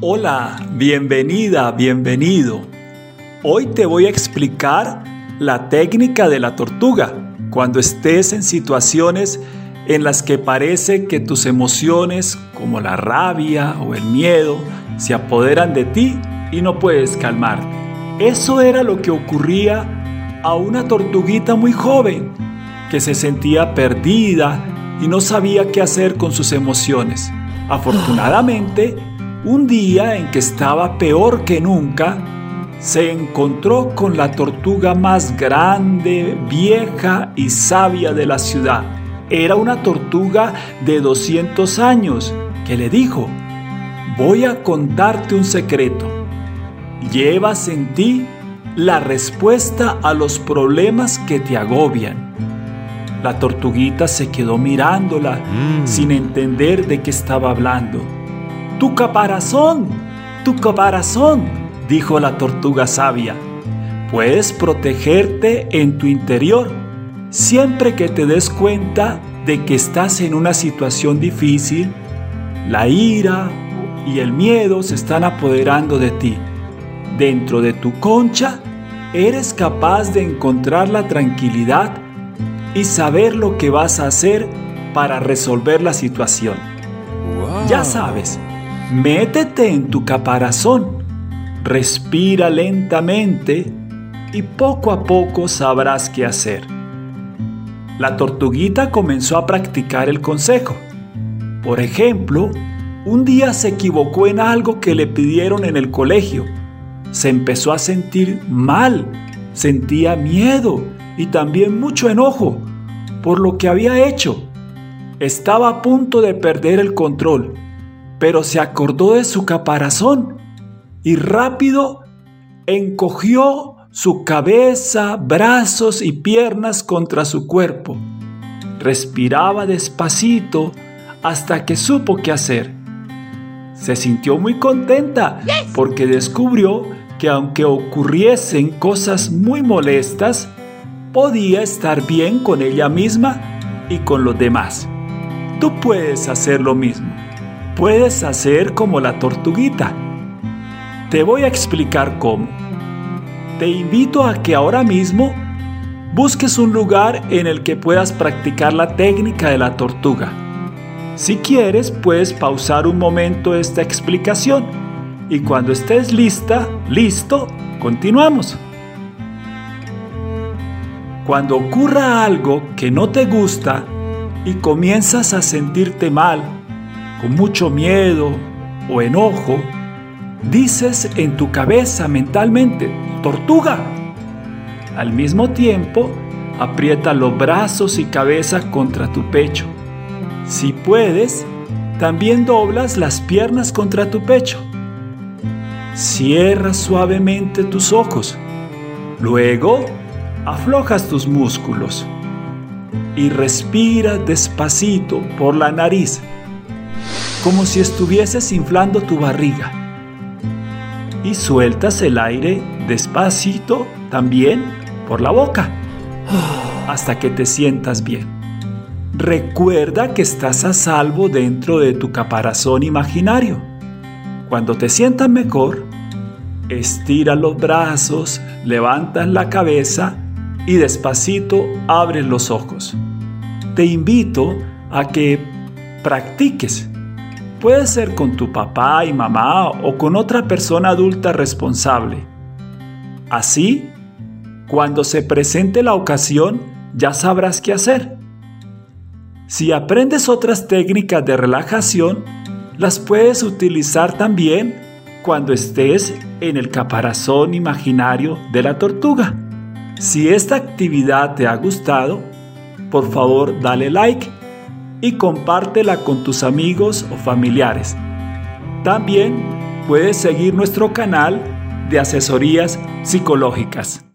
Hola, bienvenida, bienvenido. Hoy te voy a explicar la técnica de la tortuga cuando estés en situaciones en las que parece que tus emociones como la rabia o el miedo se apoderan de ti y no puedes calmarte. Eso era lo que ocurría a una tortuguita muy joven que se sentía perdida y no sabía qué hacer con sus emociones. Afortunadamente, un día en que estaba peor que nunca, se encontró con la tortuga más grande, vieja y sabia de la ciudad. Era una tortuga de 200 años que le dijo, voy a contarte un secreto. Llevas en ti la respuesta a los problemas que te agobian. La tortuguita se quedó mirándola mm. sin entender de qué estaba hablando. Tu caparazón, tu caparazón, dijo la tortuga sabia. Puedes protegerte en tu interior siempre que te des cuenta de que estás en una situación difícil. La ira y el miedo se están apoderando de ti. Dentro de tu concha eres capaz de encontrar la tranquilidad y saber lo que vas a hacer para resolver la situación. Ya sabes, Métete en tu caparazón, respira lentamente y poco a poco sabrás qué hacer. La tortuguita comenzó a practicar el consejo. Por ejemplo, un día se equivocó en algo que le pidieron en el colegio. Se empezó a sentir mal, sentía miedo y también mucho enojo por lo que había hecho. Estaba a punto de perder el control pero se acordó de su caparazón y rápido encogió su cabeza, brazos y piernas contra su cuerpo. Respiraba despacito hasta que supo qué hacer. Se sintió muy contenta porque descubrió que aunque ocurriesen cosas muy molestas, podía estar bien con ella misma y con los demás. Tú puedes hacer lo mismo puedes hacer como la tortuguita. Te voy a explicar cómo. Te invito a que ahora mismo busques un lugar en el que puedas practicar la técnica de la tortuga. Si quieres, puedes pausar un momento esta explicación y cuando estés lista, listo, continuamos. Cuando ocurra algo que no te gusta y comienzas a sentirte mal con mucho miedo o enojo, dices en tu cabeza mentalmente, tortuga. Al mismo tiempo, aprieta los brazos y cabeza contra tu pecho. Si puedes, también doblas las piernas contra tu pecho. Cierra suavemente tus ojos. Luego, aflojas tus músculos y respira despacito por la nariz como si estuvieses inflando tu barriga. Y sueltas el aire despacito también por la boca, hasta que te sientas bien. Recuerda que estás a salvo dentro de tu caparazón imaginario. Cuando te sientas mejor, estira los brazos, levantas la cabeza y despacito abres los ojos. Te invito a que practiques Puede ser con tu papá y mamá o con otra persona adulta responsable. Así, cuando se presente la ocasión, ya sabrás qué hacer. Si aprendes otras técnicas de relajación, las puedes utilizar también cuando estés en el caparazón imaginario de la tortuga. Si esta actividad te ha gustado, por favor dale like y compártela con tus amigos o familiares. También puedes seguir nuestro canal de asesorías psicológicas.